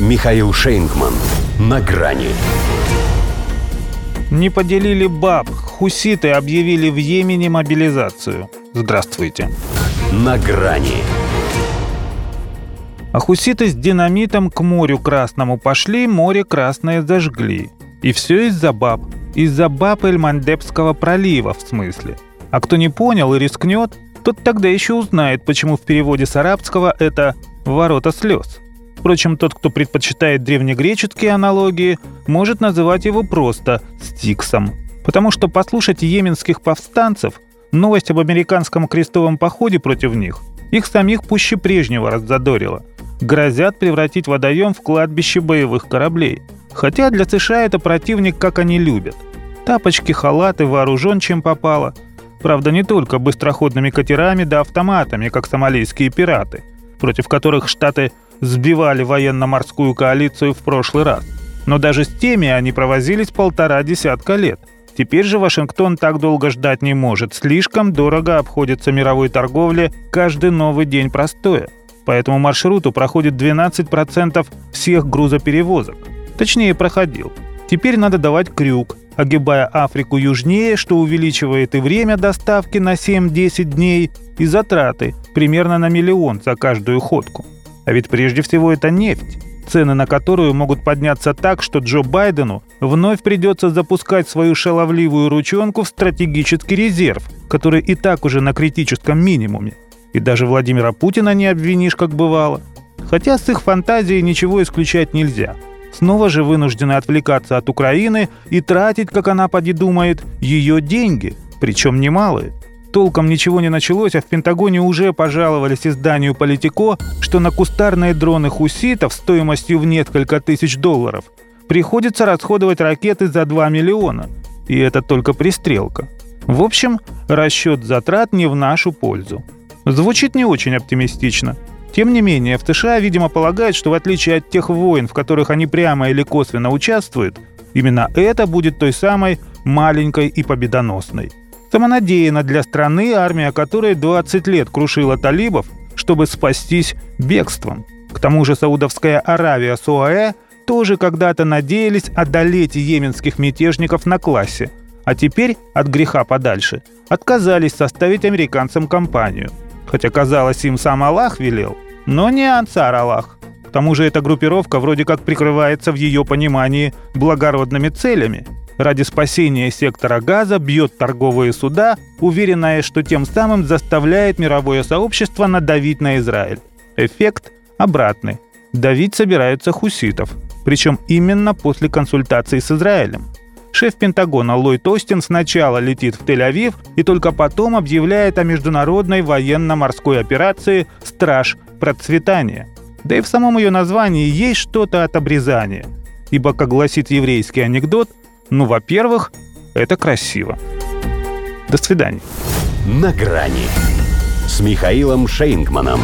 Михаил Шейнгман. На грани. Не поделили баб. Хуситы объявили в Йемене мобилизацию. Здравствуйте. На грани. А хуситы с динамитом к морю Красному пошли, море Красное зажгли. И все из-за баб. Из-за баб Эльмандепского пролива, в смысле. А кто не понял и рискнет, тот тогда еще узнает, почему в переводе с арабского это «ворота слез». Впрочем, тот, кто предпочитает древнегреческие аналогии, может называть его просто «стиксом». Потому что послушать йеменских повстанцев новость об американском крестовом походе против них их самих пуще прежнего раззадорила. Грозят превратить водоем в кладбище боевых кораблей. Хотя для США это противник, как они любят. Тапочки, халаты, вооружен чем попало. Правда, не только быстроходными катерами да автоматами, как сомалийские пираты, против которых Штаты сбивали военно-морскую коалицию в прошлый раз. Но даже с теми они провозились полтора десятка лет. Теперь же Вашингтон так долго ждать не может. Слишком дорого обходится мировой торговле каждый новый день простоя. По этому маршруту проходит 12% всех грузоперевозок. Точнее, проходил. Теперь надо давать крюк, огибая Африку южнее, что увеличивает и время доставки на 7-10 дней, и затраты примерно на миллион за каждую ходку. А ведь прежде всего это нефть, цены на которую могут подняться так, что Джо Байдену вновь придется запускать свою шаловливую ручонку в стратегический резерв, который и так уже на критическом минимуме. И даже Владимира Путина не обвинишь, как бывало. Хотя с их фантазией ничего исключать нельзя – снова же вынуждены отвлекаться от Украины и тратить, как она поди думает, ее деньги, причем немалые. Толком ничего не началось, а в Пентагоне уже пожаловались изданию «Политико», что на кустарные дроны хуситов стоимостью в несколько тысяч долларов приходится расходовать ракеты за 2 миллиона. И это только пристрелка. В общем, расчет затрат не в нашу пользу. Звучит не очень оптимистично – тем не менее, в США, видимо, полагают, что в отличие от тех войн, в которых они прямо или косвенно участвуют, именно это будет той самой маленькой и победоносной. Самонадеянно для страны, армия которой 20 лет крушила талибов, чтобы спастись бегством. К тому же Саудовская Аравия с ОАЭ тоже когда-то надеялись одолеть йеменских мятежников на классе, а теперь, от греха подальше, отказались составить американцам компанию. Хотя, казалось, им сам Аллах велел но не Ансар Аллах. К тому же эта группировка вроде как прикрывается в ее понимании благородными целями. Ради спасения сектора газа бьет торговые суда, уверенная, что тем самым заставляет мировое сообщество надавить на Израиль. Эффект обратный. Давить собираются хуситов. Причем именно после консультаций с Израилем. Шеф Пентагона Ллойд Остин сначала летит в Тель-Авив и только потом объявляет о международной военно-морской операции «Страж процветания». Да и в самом ее названии есть что-то от обрезания. Ибо, как гласит еврейский анекдот, ну, во-первых, это красиво. До свидания. На грани с Михаилом Шейнгманом.